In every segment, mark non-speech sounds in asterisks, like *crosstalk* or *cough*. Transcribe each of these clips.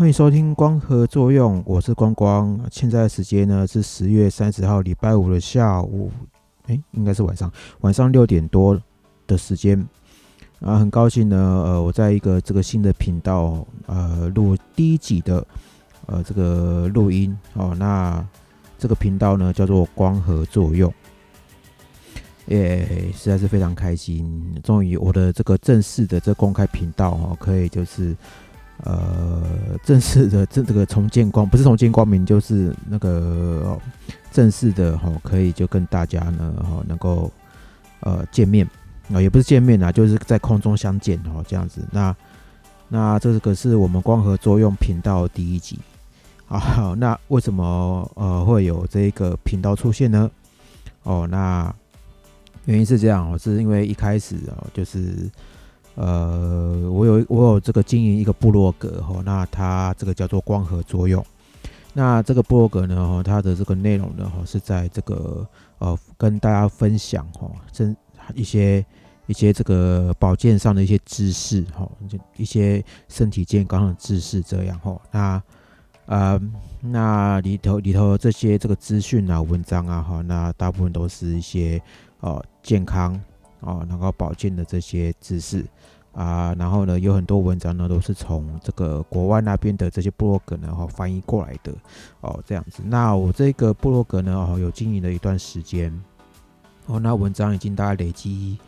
欢迎收听光合作用，我是光光。现在时间呢是十月三十号礼拜五的下午，哎，应该是晚上，晚上六点多的时间。啊，很高兴呢，呃，我在一个这个新的频道，呃，录第一集的，呃，这个录音哦。那这个频道呢叫做光合作用，也实在是非常开心，终于我的这个正式的这公开频道哦，可以就是。呃，正式的这这个重见光不是重见光明，就是那个正式的哈，可以就跟大家呢哈能够呃见面啊，也不是见面啊，就是在空中相见哈这样子。那那这个是我们光合作用频道第一集啊。那为什么呃会有这个频道出现呢？哦，那原因是这样哦，是因为一开始哦就是。呃，我有我有这个经营一个部落格哈，那它这个叫做光合作用。那这个部落格呢，哈，它的这个内容呢，哈，是在这个呃跟大家分享哈，身一些一些这个保健上的一些知识哈，就一些身体健康的知识这样哈。那呃那里头里头这些这个资讯啊、文章啊哈，那大部分都是一些呃健康啊，能够保健的这些知识。啊，然后呢，有很多文章呢，都是从这个国外那边的这些部落格呢，哈，翻译过来的哦，这样子。那我这个部落格呢，哦，有经营了一段时间，哦，那文章已经大概累积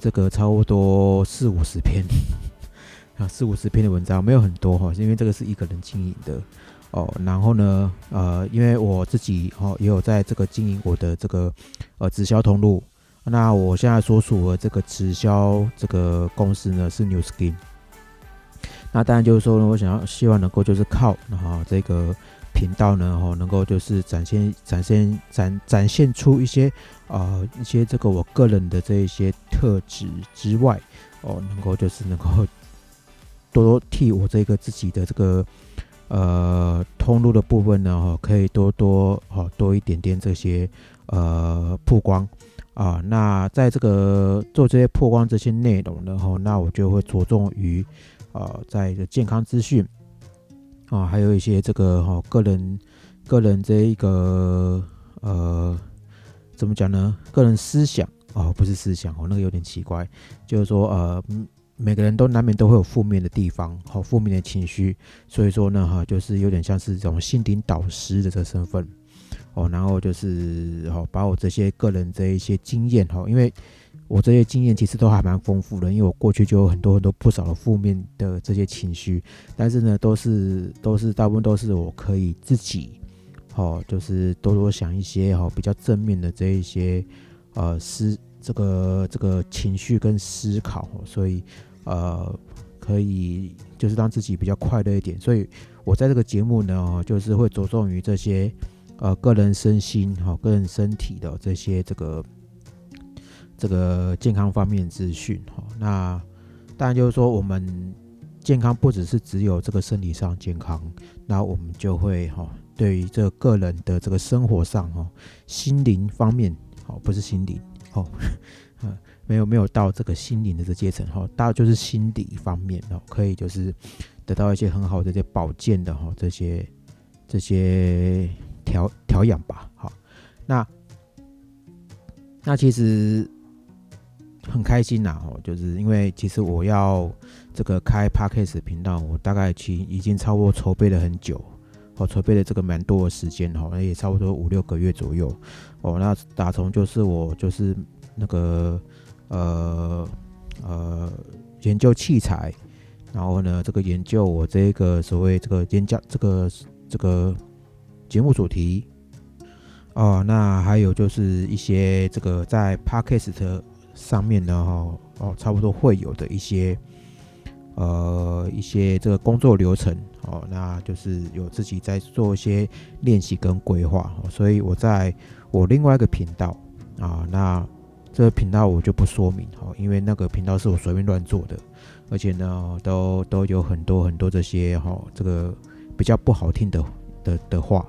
这个差不多四五十篇 *laughs* 啊，四五十篇的文章，没有很多哈，因为这个是一个人经营的哦。然后呢，呃，因为我自己哦，也有在这个经营我的这个呃直销通路。那我现在所属的这个直销这个公司呢是 New Skin。那当然就是说呢，我想要希望能够就是靠后这个频道呢，哈，能够就是展现展现展展现出一些啊一些这个我个人的这一些特质之外，哦，能够就是能够多多替我这个自己的这个呃通路的部分呢，哈，可以多多哦多一点点这些呃曝光。啊，那在这个做这些破光这些内容的话，那我就会着重于，呃，在一个健康资讯，啊，还有一些这个哈个人个人这一个呃，怎么讲呢？个人思想哦，不是思想哦，那个有点奇怪，就是说呃，每个人都难免都会有负面的地方，好负面的情绪，所以说呢哈，就是有点像是这种心灵导师的这个身份。哦，然后就是哦，把我这些个人这一些经验哈，因为我这些经验其实都还蛮丰富的，因为我过去就有很多很多不少的负面的这些情绪，但是呢，都是都是大部分都是我可以自己哦，就是多多想一些哈比较正面的这一些呃思这个这个情绪跟思考，所以呃可以就是让自己比较快乐一点，所以我在这个节目呢，就是会着重于这些。呃，个人身心哈，个人身体的这些这个这个健康方面资讯哈，那当然就是说，我们健康不只是只有这个身体上健康，那我们就会哈，对于这个人的这个生活上哈，心灵方面哦，不是心灵哦，没有没有到这个心灵的这阶层哈，大就是心理方面哦，可以就是得到一些很好的这保健的哈，这些这些。调调养吧，好，那那其实很开心呐，哦，就是因为其实我要这个开 podcast 频道，我大概其已经超过筹备了很久，哦，筹备了这个蛮多的时间，哈，也差不多五六个月左右，哦，那打从就是我就是那个呃呃研究器材，然后呢，这个研究我这个所谓这个研究这个这个。节目主题哦，那还有就是一些这个在 Podcast 上面呢，哈哦，差不多会有的一些呃一些这个工作流程哦，那就是有自己在做一些练习跟规划，所以我在我另外一个频道啊，那这个频道我就不说明哈，因为那个频道是我随便乱做的，而且呢，都都有很多很多这些哈，这个比较不好听的的的话。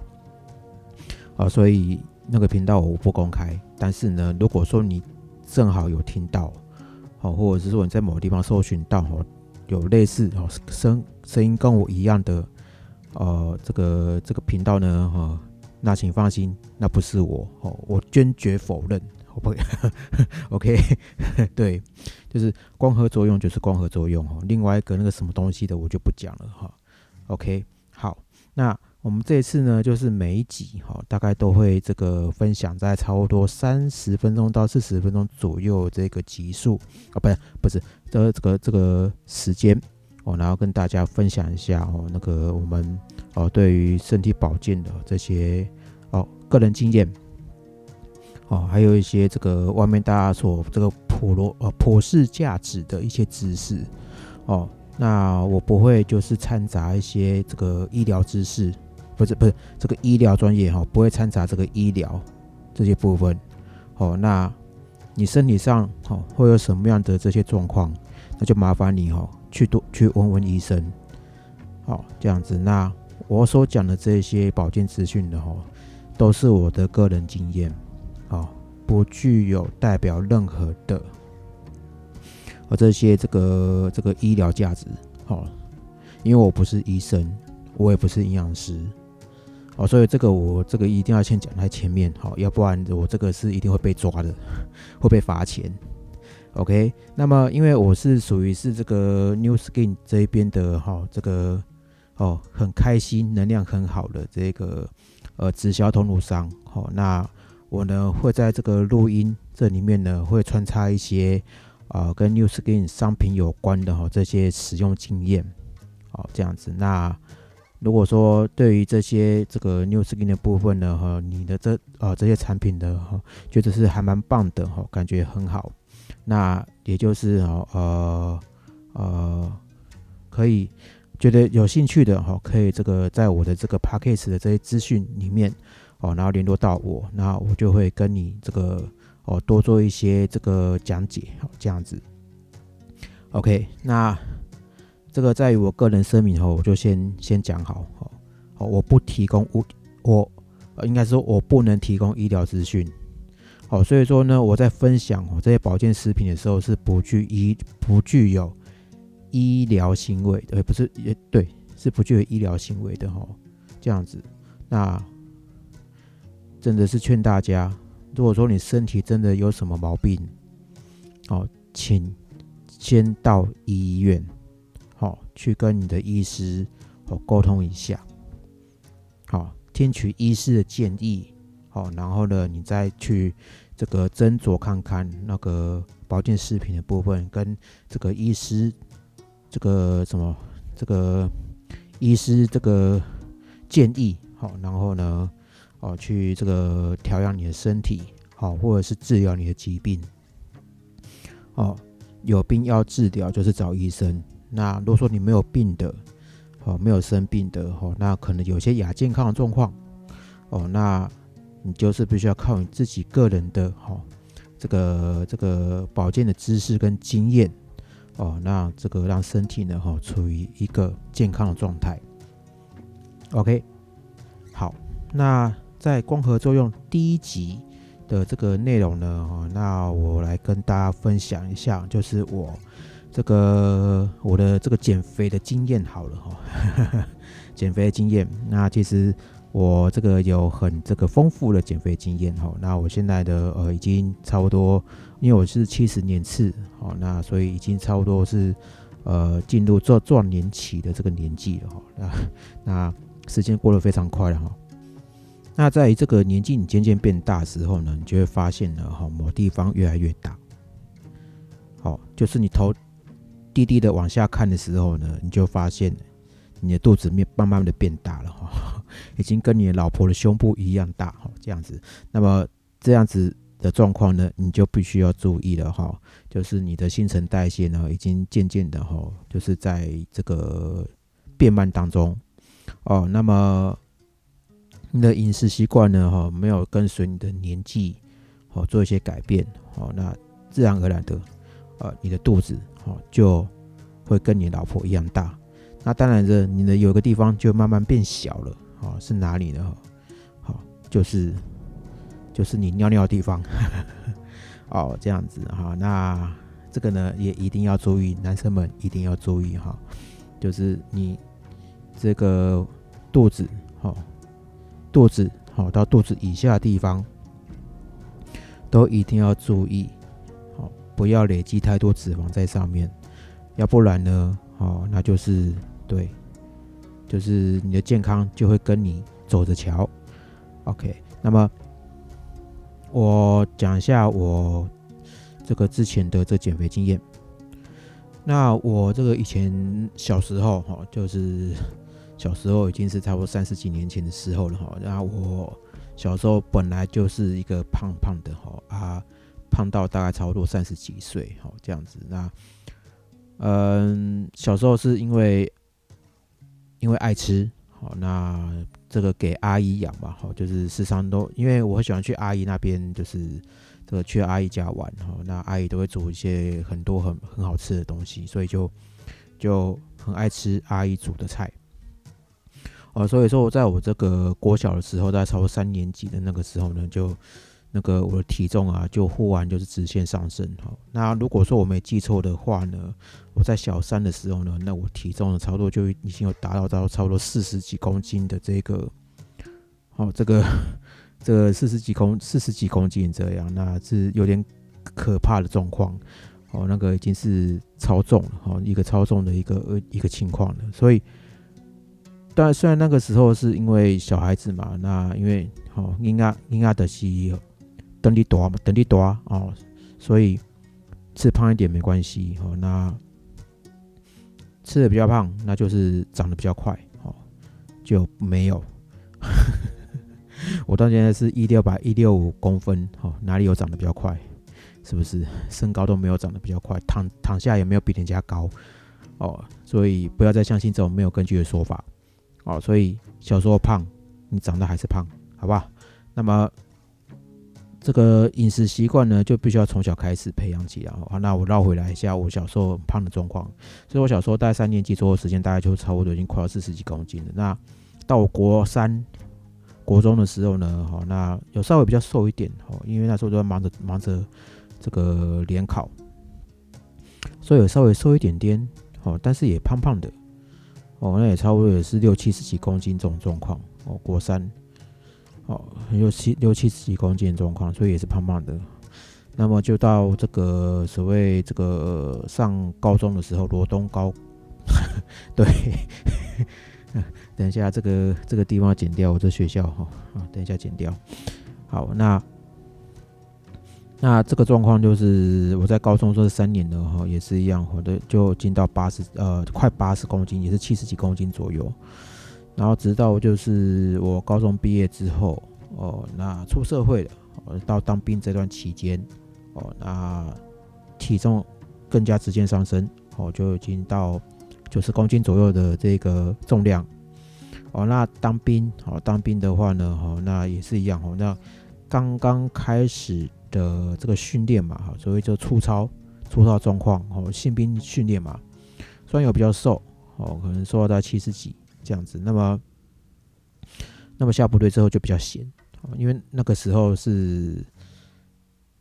啊，所以那个频道我不公开。但是呢，如果说你正好有听到，好，或者是说你在某个地方搜寻到，哦，有类似哦声声音跟我一样的呃，这个这个频道呢，哈，那请放心，那不是我，哦，我坚决否认，我不，*laughs* OK，*laughs* 对，就是光合作用就是光合作用，哦，另外一个那个什么东西的我就不讲了，哈，OK，好，那我们这一次呢，就是每一集，哈，大概都会这个分享在差不多三十分钟到四十分钟左右这个集数，啊，不是不是，这这个这个时间。哦，然后跟大家分享一下哦，那个我们哦对于身体保健的这些哦个人经验，哦还有一些这个外面大家所这个普罗呃普世价值的一些知识。哦，那我不会就是掺杂一些这个医疗知识，不是不是这个医疗专业哈，不会掺杂这个医疗这些部分哦。那你身体上哦会有什么样的这些状况，那就麻烦你哦。去多去问问医生，好这样子。那我所讲的这些保健资讯的哈，都是我的个人经验，好，不具有代表任何的，和这些这个这个医疗价值，好，因为我不是医生，我也不是营养师，哦，所以这个我这个一定要先讲在前面，好，要不然我这个是一定会被抓的，会被罚钱。OK，那么因为我是属于是这个 New Skin 这一边的哈，这个哦很开心、能量很好的这个呃直销通路商，好，那我呢会在这个录音这里面呢会穿插一些啊跟 New Skin 商品有关的哈这些使用经验，好这样子。那如果说对于这些这个 New Skin 的部分呢哈，你的这啊这些产品的哈，觉得是还蛮棒的哈，感觉很好。那也就是哈呃呃，可以觉得有兴趣的哈，可以这个在我的这个 p a c k a g e 的这些资讯里面哦，然后联络到我，那我就会跟你这个哦多做一些这个讲解，好这样子。OK，那这个在于我个人声明后，我就先先讲好，好，好我不提供我我应该说我不能提供医疗资讯。好，所以说呢，我在分享哦这些保健食品的时候是不具医不具有医疗行为，对，不是也对，是不具有医疗行为的哈。这样子，那真的是劝大家，如果说你身体真的有什么毛病，哦，请先到医院，去跟你的医师哦沟通一下，好，听取医师的建议。好，然后呢，你再去这个斟酌看看那个保健食品的部分，跟这个医师这个什么这个医师这个建议，好，然后呢，哦，去这个调养你的身体，好，或者是治疗你的疾病，哦，有病要治疗就是找医生。那如果说你没有病的，哦，没有生病的，哦，那可能有些亚健康的状况，哦，那。你就是必须要靠你自己个人的哈，这个这个保健的知识跟经验哦，那这个让身体呢哈处于一个健康的状态。OK，好，那在光合作用第一集的这个内容呢哈，那我来跟大家分享一下，就是我这个我的这个减肥的经验好了哈，*laughs* 减肥的经验，那其实。我这个有很这个丰富的减肥经验哈，那我现在的呃已经差不多，因为我是七十年次，好，那所以已经差不多是呃进入壮壮年期的这个年纪了哈，那 *laughs* 那时间过得非常快了哈，那在这个年纪你渐渐变大时候呢，你就会发现呢哈某地方越来越大，好，就是你头低低的往下看的时候呢，你就发现你的肚子面慢慢的变大了哈。*laughs* 已经跟你老婆的胸部一样大哈，这样子，那么这样子的状况呢，你就必须要注意了哈，就是你的新陈代谢呢，已经渐渐的哈，就是在这个变慢当中哦，那么你的饮食习惯呢哈，没有跟随你的年纪哦做一些改变哦，那自然而然的呃，你的肚子哦就会跟你老婆一样大，那当然的，你的有个地方就慢慢变小了。哦，是哪里呢？好，就是就是你尿尿的地方。*laughs* 哦，这样子哈，那这个呢也一定要注意，男生们一定要注意哈。就是你这个肚子，好，肚子，好到肚子以下的地方，都一定要注意，不要累积太多脂肪在上面，要不然呢，哦，那就是对，就是你的健康就会跟你走着瞧。OK，那么我讲一下我这个之前的这减肥经验。那我这个以前小时候哈，就是小时候已经是差不多三十几年前的时候了哈。然后我小时候本来就是一个胖胖的哈啊，胖到大概差不多三十几岁好这样子。那嗯，小时候是因为因为爱吃好，那这个给阿姨养嘛，好，就是时常都因为我很喜欢去阿姨那边，就是。这个去阿姨家玩好，那阿姨都会煮一些很多很很好吃的东西，所以就就很爱吃阿姨煮的菜。哦，所以说我在我这个国小的时候，在超过三年级的那个时候呢，就那个我的体重啊，就忽然就是直线上升哈。那如果说我没记错的话呢，我在小三的时候呢，那我体重的差不多就已经有达到到差不多四十几公斤的这个，哦，这个。*laughs* 这个四十几公四十几公斤这样，那是有点可怕的状况哦。那个已经是超重了哦，一个超重的一个一个情况了。所以，但虽然那个时候是因为小孩子嘛，那因为哦，应该应该的是等你多，等你多哦，所以吃胖一点没关系哦。那吃的比较胖，那就是长得比较快哦，就没有。*laughs* 我到现在是一六百一六五公分，哦，哪里有长得比较快？是不是身高都没有长得比较快？躺躺下也没有比人家高，哦，所以不要再相信这种没有根据的说法，哦，所以小时候胖，你长得还是胖，好吧？那么这个饮食习惯呢，就必须要从小开始培养起来。好，那我绕回来一下我小时候胖的状况，所以我小时候大概三年级左右时间，大概就差不多已经快要四十几公斤了。那到国三。国中的时候呢，好，那有稍微比较瘦一点，哦，因为那时候都在忙着忙着这个联考，所以有稍微瘦一点点，哦，但是也胖胖的，哦，那也差不多也是六七十几公斤这种状况，哦，国三，哦，六七六七十几公斤的状况，所以也是胖胖的。那么就到这个所谓这个上高中的时候，罗东高，*laughs* 对。等一下，这个这个地方剪掉，我这学校哈啊，等一下剪掉。好，那那这个状况就是我在高中这三年的哈，也是一样，我的就进到八十呃快八十公斤，也是七十几公斤左右。然后直到就是我高中毕业之后哦，那出社会了，到当兵这段期间哦，那体重更加直线上升哦，就已经到。九十公斤左右的这个重量，哦，那当兵，哦，当兵的话呢，哦，那也是一样，哦，那刚刚开始的这个训练嘛，哈，所谓就粗糙，粗糙状况，哦，新兵训练嘛，虽然有比较瘦，哦，可能瘦到七十几这样子，那么，那么下部队之后就比较闲，因为那个时候是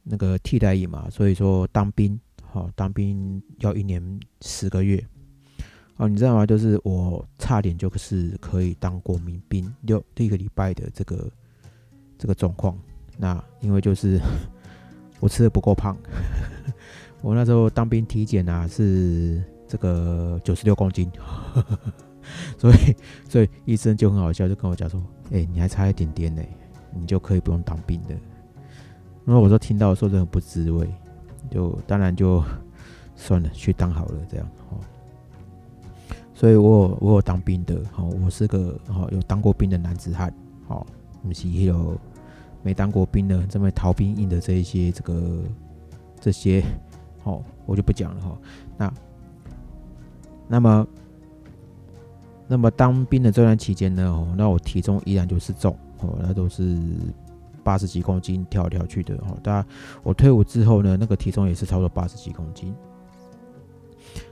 那个替代役嘛，所以说当兵，好，当兵要一年十个月。哦，你知道吗？就是我差点就是可以当国民兵六第一个礼拜的这个这个状况。那因为就是 *laughs* 我吃的不够胖，*laughs* 我那时候当兵体检啊是这个九十六公斤，*laughs* 所以所以医生就很好笑，就跟我讲说：“哎，你还差一点点呢，你就可以不用当兵的。”因为我说听到说的很不滋味，就当然就算了，去当好了这样哦。所以我有我有当兵的，好，我是个好有当过兵的男子汉，好，不是有没当过兵的这么逃兵役的这一些这个这些，好，我就不讲了哈。那那么那么当兵的这段期间呢，哦，那我体重依然就是重，哦，那都是八十几公斤跳来跳去的，哦，当然我退伍之后呢，那个体重也是差不多八十几公斤。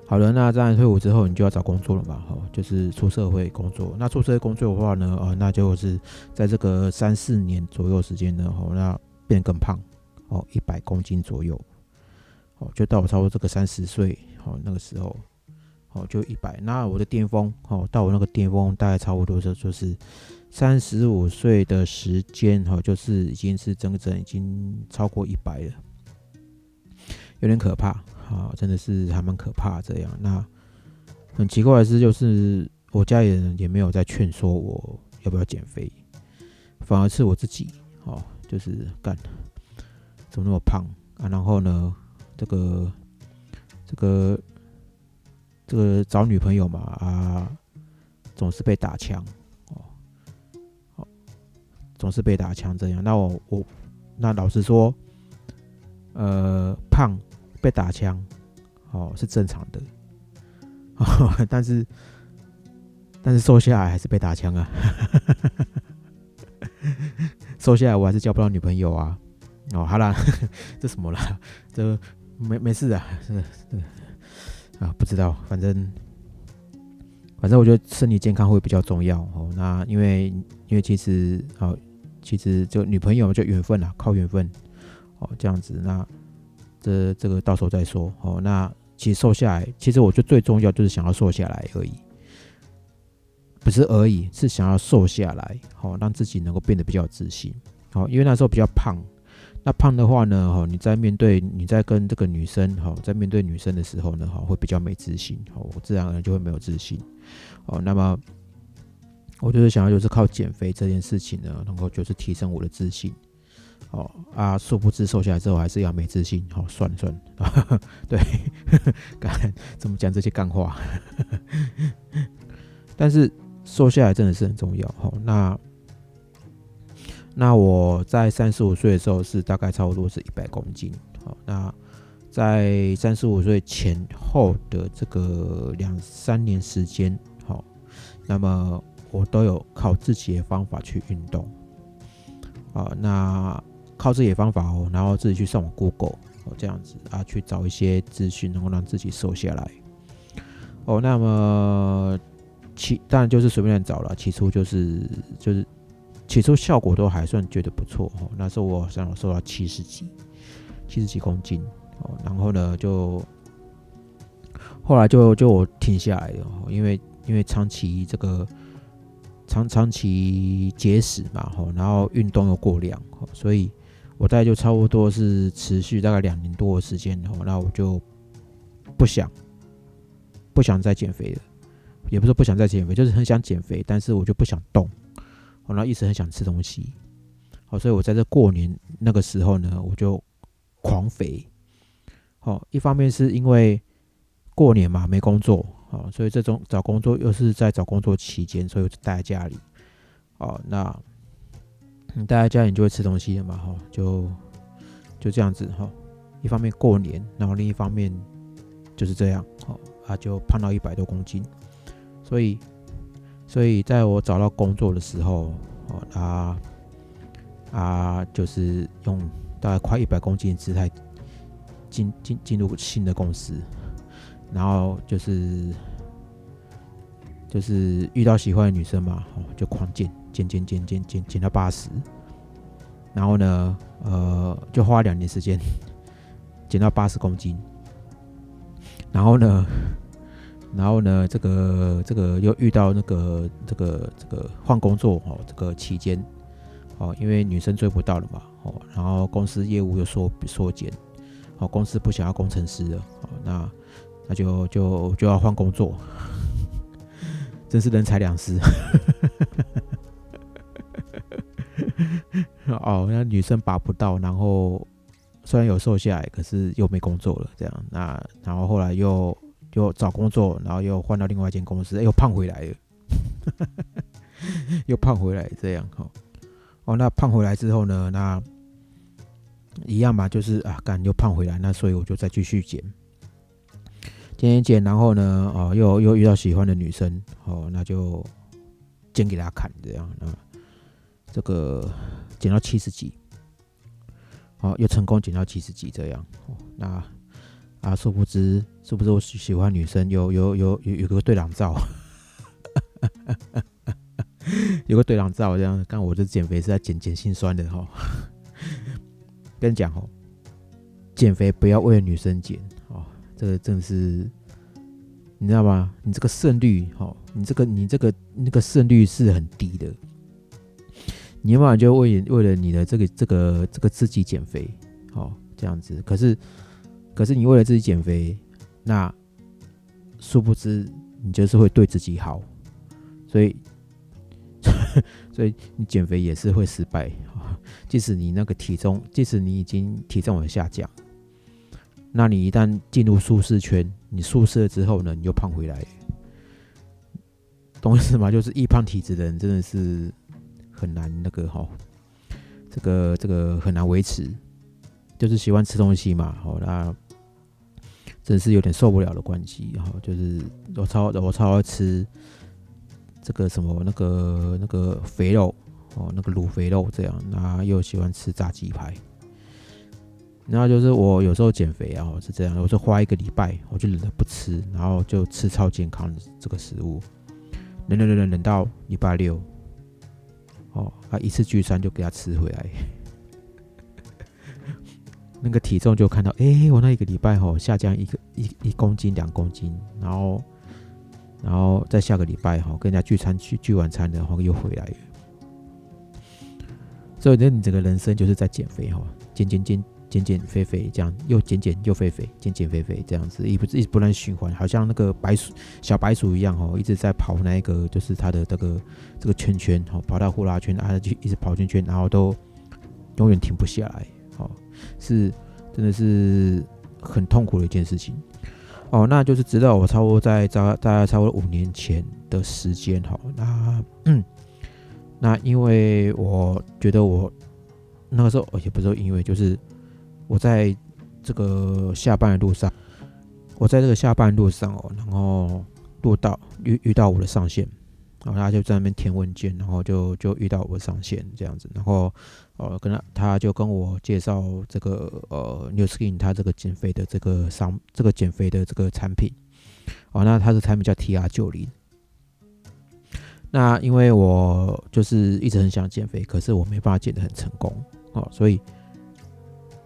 好了，那在退伍之后，你就要找工作了嘛？哈，就是出社会工作。那出社会工作的话呢，呃，那就是在这个三四年左右时间呢，哦，那变更胖，哦，一百公斤左右，哦，就到我差不多这个三十岁，哦，那个时候，哦，就一百。那我的巅峰，哦，到我那个巅峰大概差不多就就是三十五岁的时间，哈，就是已经是整整已经超过一百了，有点可怕，啊，真的是还蛮可怕这样。那很奇怪的是，就是我家里人也没有在劝说我要不要减肥，反而是我自己，哦，就是干，怎么那么胖啊？然后呢，这个，这个。这个找女朋友嘛啊，总是被打枪哦，哦，总是被打枪这样。那我我那老实说，呃，胖被打枪哦是正常的，*laughs* 但是但是瘦下来还是被打枪啊，*laughs* 瘦下来我还是交不到女朋友啊。哦，好啦，*laughs* 这什么啦？这没没事的，是啊，不知道，反正反正我觉得身体健康会比较重要哦。那因为因为其实啊，其实就女朋友就缘分啦，靠缘分哦，这样子。那这这个到时候再说哦。那其实瘦下来，其实我觉得最重要就是想要瘦下来而已，不是而已，是想要瘦下来，好让自己能够变得比较自信。好，因为那时候比较胖。那胖的话呢？哈，你在面对你在跟这个女生哈，在面对女生的时候呢，哈，会比较没自信，哦，自然而然就会没有自信，哦。那么，我就是想要就是靠减肥这件事情呢，能够就是提升我的自信，哦啊，殊不知瘦下来之后还是要没自信，好，算了算，*laughs* 对，*laughs* 干怎么讲这些干话？*laughs* 但是瘦下来真的是很重要，哈，那。那我在三十五岁的时候是大概差不多是一百公斤，好，那在三十五岁前后的这个两三年时间，好，那么我都有靠自己的方法去运动，啊，那靠自己的方法哦，然后自己去上网 Google 哦，这样子啊，去找一些资讯，能够让自己瘦下来，哦，那么起当然就是随便找了，起初就是就是。起初效果都还算觉得不错哦，那时候我好像瘦到七十几，七十几公斤哦，然后呢就后来就就我停下来了，因为因为长期这个长长期节食嘛，吼，然后运动又过量，所以我大概就差不多是持续大概两年多的时间，吼，那我就不想不想再减肥了，也不是不想再减肥，就是很想减肥，但是我就不想动。我那一直很想吃东西，好，所以我在这过年那个时候呢，我就狂肥。好，一方面是因为过年嘛没工作，好，所以这种找工作又是在找工作期间，所以我就待在家里。哦，那你待在家里你就会吃东西的嘛，哈，就就这样子哈。一方面过年，然后另一方面就是这样，好，啊，就胖到一百多公斤，所以。所以，在我找到工作的时候，哦，他啊，就是用大概快一百公斤的姿态进进进入新的公司，然后就是就是遇到喜欢的女生嘛，哦，就狂减减减减减减减到八十，然后呢，呃，就花两年时间 *laughs* 减到八十公斤，然后呢。然后呢，这个这个又遇到那个这个这个换工作哦，这个期间哦，因为女生追不到了嘛哦，然后公司业务又缩缩减，哦，公司不想要工程师了哦，那那就就就要换工作，*laughs* 真是人财两失。*laughs* 哦，那女生拔不到，然后虽然有瘦下来，可是又没工作了，这样那然后后来又。又找工作，然后又换到另外一间公司，又胖回来了，*laughs* 又胖回来，这样哈。哦，那胖回来之后呢？那一样嘛，就是啊，干又胖回来，那所以我就再继续减，减减减，然后呢，哦，又又遇到喜欢的女生，哦，那就减给她看，这样啊，这个减到七十几，哦，又成功减到七十几，这样，哦，那。啊，殊不知，是不是我喜欢女生，有有有有有个对狼照，有个对狼照，*laughs* 这样，看我这减肥是在减减心酸的哈。跟你讲哦，减肥不要为了女生减哦，这个真的是你知道吗？你这个胜率，哦，你这个你这个那个胜率是很低的。你要不然就为为了你的这个这个这个自己减肥，哦，这样子。可是可是你为了自己减肥，那殊不知你就是会对自己好，所以 *laughs* 所以你减肥也是会失败。即使你那个体重，即使你已经体重往下降，那你一旦进入舒适圈，你舒适了之后呢，你又胖回来，懂意思吗？就是易胖体质的人真的是很难那个哈，这个这个很难维持，就是喜欢吃东西嘛，好那真是有点受不了的关系哈，就是我超我超爱吃这个什么那个那个肥肉。哦，那个卤肥肉这样，那又喜欢吃炸鸡排，然后就是我有时候减肥啊，是这样，我就花一个礼拜，我就忍着不吃，然后就吃超健康的这个食物，忍忍忍忍忍到礼拜六，哦，啊一次聚餐就给他吃回来，那个体重就看到，哎，我那一个礼拜吼下降一个一一公斤两公斤，然后然后再下个礼拜哈跟人家聚餐聚聚晚餐然后又回来了。所以，那你整个人生就是在减肥哈，减减减减减肥肥，这样又减减又肥肥，减减肥肥这样子，一不一直不断循环，好像那个白鼠小白鼠一样哦，一直在跑那个就是它的这个这个圈圈哦，跑到呼啦圈啊，就一直跑圈圈，然后都永远停不下来，是真的是很痛苦的一件事情哦。那就是直到我差不多在大大概差不多五年前的时间哈，那嗯。那因为我觉得我那个时候，而且不是因为，就是我在这个下班的路上，我在这个下班路上哦，然后录到遇遇到我的上线，然后他就在那边填文件，然后就就遇到我的上线这样子，然后呃跟他他就跟我介绍这个呃 New Skin 他这个减肥的这个商这个减肥的这个产品，哦，那他的产品叫 TR 九零。那因为我就是一直很想减肥，可是我没办法减得很成功。哦，所以，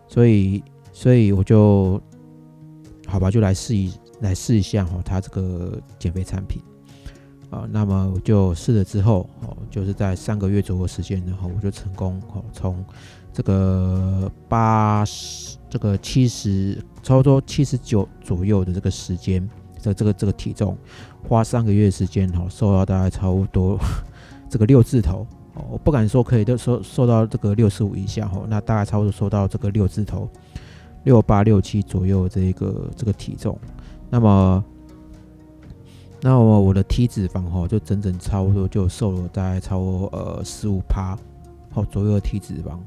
所以，所以我就好吧，就来试一来试一下哈，他这个减肥产品。啊，那么我就试了之后哦，就是在三个月左右时间，然后我就成功哦，从这个八十这个七十差不多七十九左右的这个时间。这这个这个体重，花三个月时间哈，瘦到大概差不多这个六字头哦，我不敢说可以都瘦瘦到这个六十五以下哈，那大概差不多瘦到这个六字头，六八六七左右这一个这个体重，那么那么我的体脂肪哈，就整整差不多就瘦了大概超过呃十五趴好左右的体脂肪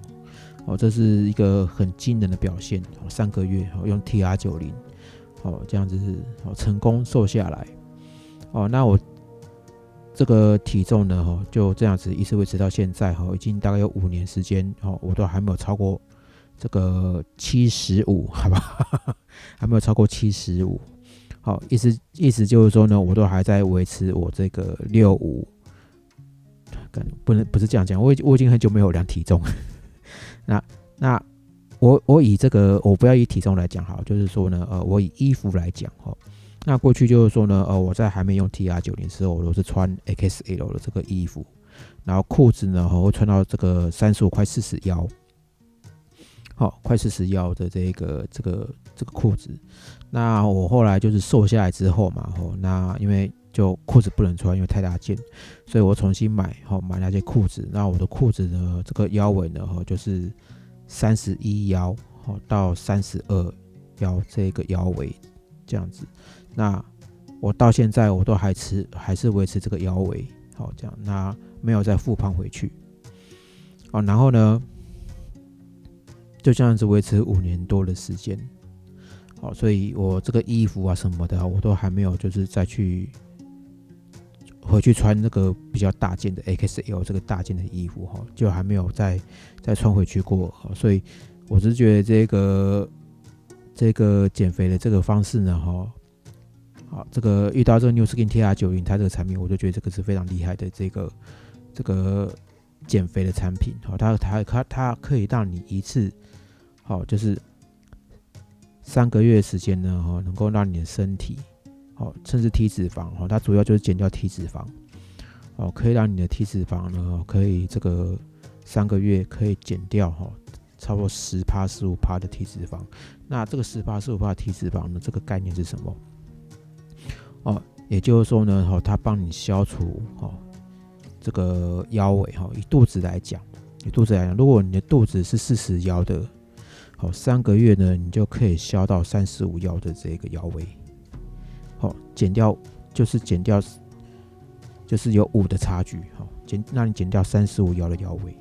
哦，这是一个很惊人的表现哦，三个月哦用 T R 九零。哦，这样子哦，成功瘦下来哦。那我这个体重呢，哈，就这样子一直维持到现在，哈，已经大概有五年时间，哦，我都还没有超过这个七十五，好吧？*laughs* 还没有超过七十五。好，意思意思就是说呢，我都还在维持我这个六五，不能不是这样讲，我已经我已经很久没有量体重。*laughs* 那那。我我以这个，我不要以体重来讲哈，就是说呢，呃，我以衣服来讲哈。那过去就是说呢，呃，我在还没用 T R 九零时候，我都是穿 X L 的这个衣服，然后裤子呢，我会穿到这个三十五快四十腰，好，快四十腰的这个这个这个裤子。那我后来就是瘦下来之后嘛，吼，那因为就裤子不能穿，因为太大件，所以我重新买，好买那些裤子。那我的裤子呢，这个腰围呢，哈，就是。三十一腰好到三十二腰这个腰围这样子，那我到现在我都还持还是维持这个腰围好这样，那没有再复胖回去哦。然后呢，就这样子维持五年多的时间，哦，所以我这个衣服啊什么的我都还没有就是再去。回去穿那个比较大件的 XL 这个大件的衣服哈，就还没有再再穿回去过，所以我是觉得这个这个减肥的这个方式呢哈，好，这个遇到这个 New Skin TR 九零它这个产品，我就觉得这个是非常厉害的这个这个减肥的产品，好，它它它它可以让你一次好就是三个月时间呢哈，能够让你的身体哦，甚至体脂肪哦，它主要就是减掉体脂肪哦，可以让你的体脂肪呢，可以这个三个月可以减掉哈，超过十趴十五趴的体脂肪。那这个十趴十五趴体脂肪呢，这个概念是什么？哦，也就是说呢，哈，它帮你消除哈这个腰围哈。以肚子来讲，以肚子来讲，如果你的肚子是四十腰的，好，三个月呢，你就可以消到三十五腰的这个腰围。好，减掉就是减掉，就是有五的差距。好，减让你减掉三十五腰的腰围。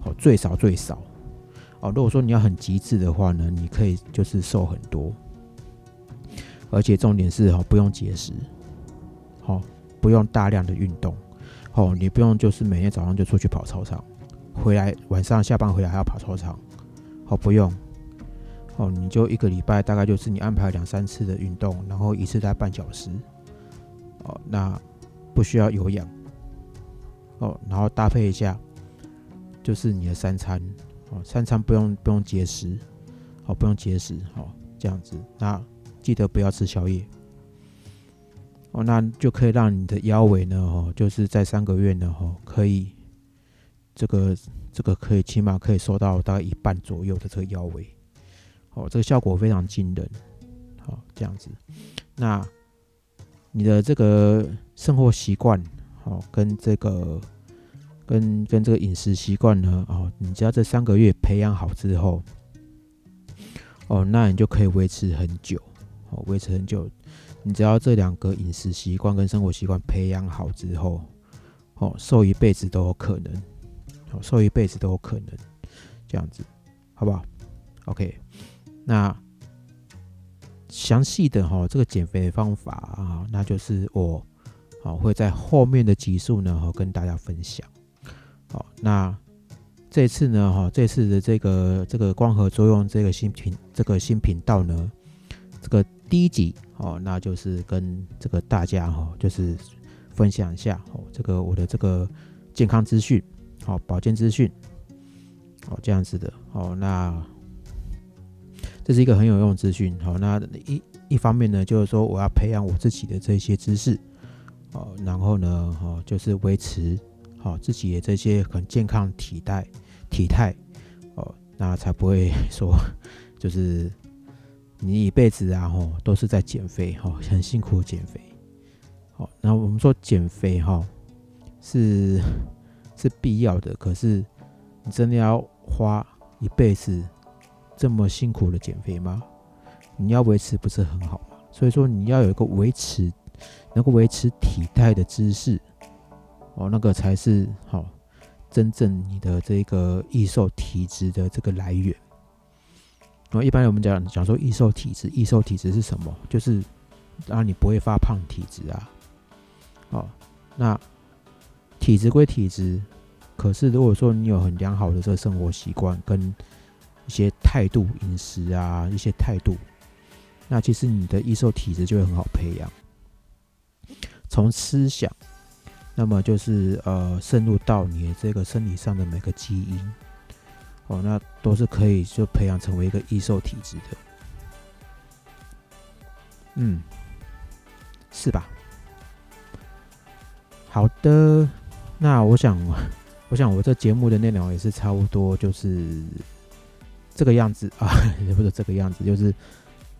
好，最少最少。哦，如果说你要很极致的话呢，你可以就是瘦很多。而且重点是哈，不用节食，好，不用大量的运动，哦，你不用就是每天早上就出去跑操场，回来晚上下班回来还要跑操场，好，不用，哦，你就一个礼拜大概就是你安排两三次的运动，然后一次在半小时，哦，那不需要有氧，哦，然后搭配一下，就是你的三餐，哦，三餐不用不用节食，哦，不用节食，哦，这样子，那。记得不要吃宵夜。哦，那就可以让你的腰围呢，哦，就是在三个月呢，哦，可以这个这个可以起码可以瘦到大概一半左右的这个腰围，哦，这个效果非常惊人，好，这样子，那你的这个生活习惯，哦，跟这个跟跟这个饮食习惯呢，哦，你只要这三个月培养好之后，哦，那你就可以维持很久。哦，维持很久，你只要这两个饮食习惯跟生活习惯培养好之后，哦，瘦一辈子都有可能，瘦一辈子都有可能，这样子，好不好？OK，那详细的哈这个减肥方法啊，那就是我好会在后面的集数呢，哈跟大家分享。好，那这次呢，哈这次的这个这个光合作用这个新频这个新频道呢，这个。第一集哦，那就是跟这个大家哈，就是分享一下哦，这个我的这个健康资讯，好保健资讯，哦这样子的哦，那这是一个很有用的资讯，好，那一一方面呢，就是说我要培养我自己的这些知识，哦，然后呢，哦就是维持好自己的这些很健康体态体态，哦，那才不会 *laughs* 说就是。你一辈子啊，吼，都是在减肥，哦，很辛苦减肥，好，那我们说减肥，哈，是是必要的，可是你真的要花一辈子这么辛苦的减肥吗？你要维持不是很好吗？所以说你要有一个维持，能够维持体态的姿势，哦，那个才是好，真正你的这个易瘦体质的这个来源。然后一般我们讲讲说易瘦体质，易瘦体质是什么？就是让你不会发胖体质啊。哦，那体质归体质，可是如果说你有很良好的这个生活习惯跟一些态度、饮食啊一些态度，那其实你的易瘦体质就会很好培养。从思想，那么就是呃渗入到你的这个身体上的每个基因。哦，那都是可以就培养成为一个易瘦体质的，嗯，是吧？好的，那我想，*laughs* 我想我这节目的内容也是差不多，就是这个样子 *laughs* 啊，也不是这个样子，就是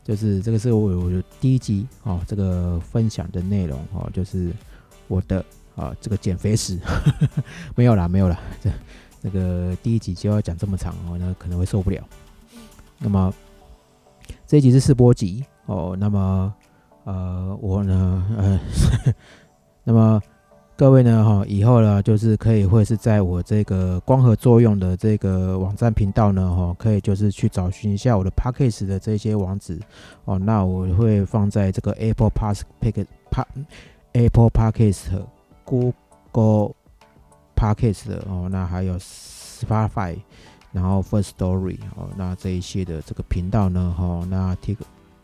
就是这个是我我第一集哦，这个分享的内容哦，就是我的啊这个减肥史，*laughs* 没有啦，没有啦，这。那个第一集就要讲这么长哦，那可能会受不了。那么这一集是试播集哦，那么呃我呢呃，那么各位呢哈，以后呢就是可以会是在我这个光合作用的这个网站频道呢哈，可以就是去找寻一下我的 p a c k a g e 的这些网址哦，那我会放在这个 Apple Pass Pick Pa Apple p a c k a g e Google。Podcast 哦，那还有 Spotify，然后 First Story 哦，那这一些的这个频道呢，哈，那提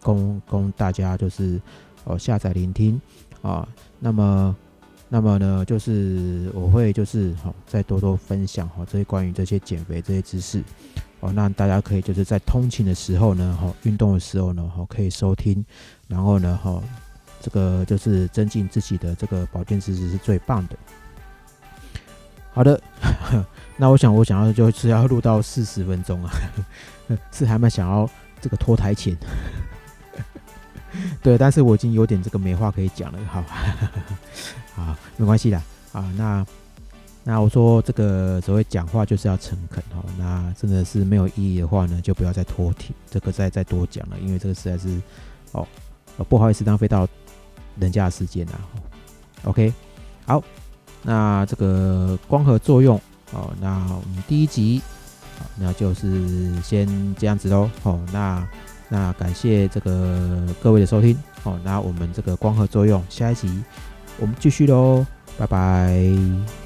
供供大家就是哦下载聆听啊。那么，那么呢，就是我会就是好再多多分享哈这些关于这些减肥这些知识哦，那大家可以就是在通勤的时候呢，哈，运动的时候呢，哈，可以收听，然后呢，哈，这个就是增进自己的这个保健知识是最棒的。好的，*laughs* 那我想我想要就是要录到四十分钟啊，*laughs* 是还蛮想要这个拖台前，*laughs* 对，但是我已经有点这个没话可以讲了，好，好，没关系啦，啊，那那我说这个所谓讲话就是要诚恳哈，那真的是没有意义的话呢，就不要再拖停，这个再再多讲了，因为这个实在是哦，不好意思浪费到人家的时间啦，OK，好。那这个光合作用哦，那我们第一集，那就是先这样子喽。哦，那那感谢这个各位的收听。哦，那我们这个光合作用下一集我们继续喽，拜拜。